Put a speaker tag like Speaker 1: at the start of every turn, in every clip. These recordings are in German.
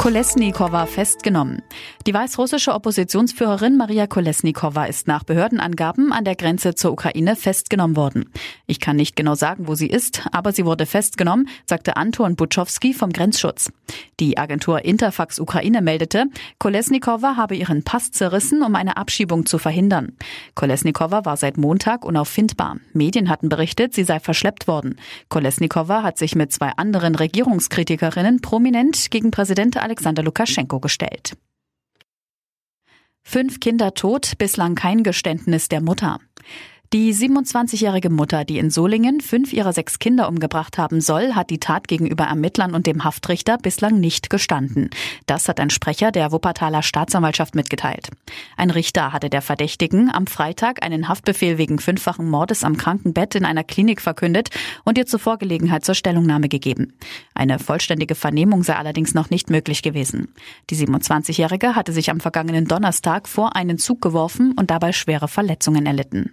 Speaker 1: Kolesnikova festgenommen. Die weißrussische Oppositionsführerin Maria Kolesnikova ist nach Behördenangaben an der Grenze zur Ukraine festgenommen worden. Ich kann nicht genau sagen, wo sie ist, aber sie wurde festgenommen, sagte Anton Butschowski vom Grenzschutz. Die Agentur Interfax Ukraine meldete, Kolesnikova habe ihren Pass zerrissen, um eine Abschiebung zu verhindern. Kolesnikova war seit Montag unauffindbar. Medien hatten berichtet, sie sei verschleppt worden. Kolesnikova hat sich mit zwei anderen Regierungskritikerinnen prominent gegen Präsident Alexander Lukaschenko gestellt. Fünf Kinder tot, bislang kein Geständnis der Mutter. Die 27-jährige Mutter, die in Solingen fünf ihrer sechs Kinder umgebracht haben soll, hat die Tat gegenüber Ermittlern und dem Haftrichter bislang nicht gestanden. Das hat ein Sprecher der Wuppertaler Staatsanwaltschaft mitgeteilt. Ein Richter hatte der Verdächtigen am Freitag einen Haftbefehl wegen fünffachen Mordes am Krankenbett in einer Klinik verkündet und ihr zuvor Gelegenheit zur Stellungnahme gegeben. Eine vollständige Vernehmung sei allerdings noch nicht möglich gewesen. Die 27-jährige hatte sich am vergangenen Donnerstag vor einen Zug geworfen und dabei schwere Verletzungen erlitten.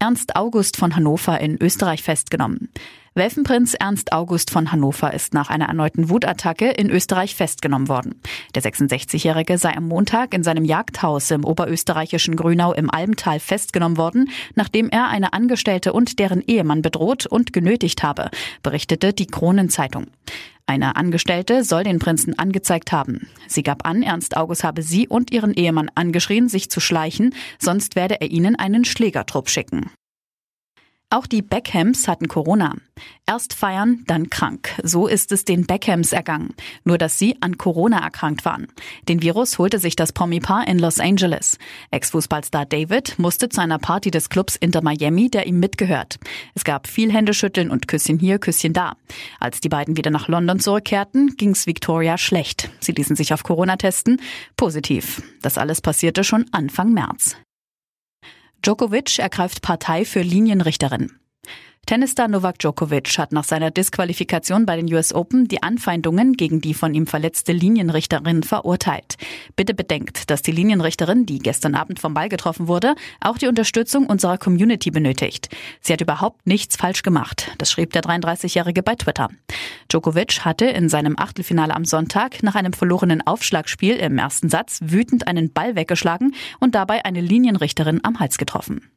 Speaker 1: Ernst August von Hannover in Österreich festgenommen. Welfenprinz Ernst August von Hannover ist nach einer erneuten Wutattacke in Österreich festgenommen worden. Der 66-Jährige sei am Montag in seinem Jagdhaus im oberösterreichischen Grünau im Almtal festgenommen worden, nachdem er eine Angestellte und deren Ehemann bedroht und genötigt habe, berichtete die Kronenzeitung. Eine Angestellte soll den Prinzen angezeigt haben. Sie gab an, Ernst August habe sie und ihren Ehemann angeschrien, sich zu schleichen, sonst werde er ihnen einen Schlägertrupp schicken. Auch die Beckhams hatten Corona. Erst feiern, dann krank. So ist es den Beckhams ergangen. Nur, dass sie an Corona erkrankt waren. Den Virus holte sich das Promi-Paar in Los Angeles. Ex-Fußballstar David musste zu einer Party des Clubs Inter Miami, der ihm mitgehört. Es gab viel Händeschütteln und Küsschen hier, Küsschen da. Als die beiden wieder nach London zurückkehrten, ging's Victoria schlecht. Sie ließen sich auf Corona testen. Positiv. Das alles passierte schon Anfang März. Djokovic ergreift Partei für Linienrichterin. Tennisstar Novak Djokovic hat nach seiner Disqualifikation bei den US Open die Anfeindungen gegen die von ihm verletzte Linienrichterin verurteilt. Bitte bedenkt, dass die Linienrichterin, die gestern Abend vom Ball getroffen wurde, auch die Unterstützung unserer Community benötigt. Sie hat überhaupt nichts falsch gemacht. Das schrieb der 33-Jährige bei Twitter. Djokovic hatte in seinem Achtelfinale am Sonntag nach einem verlorenen Aufschlagspiel im ersten Satz wütend einen Ball weggeschlagen und dabei eine Linienrichterin am Hals getroffen.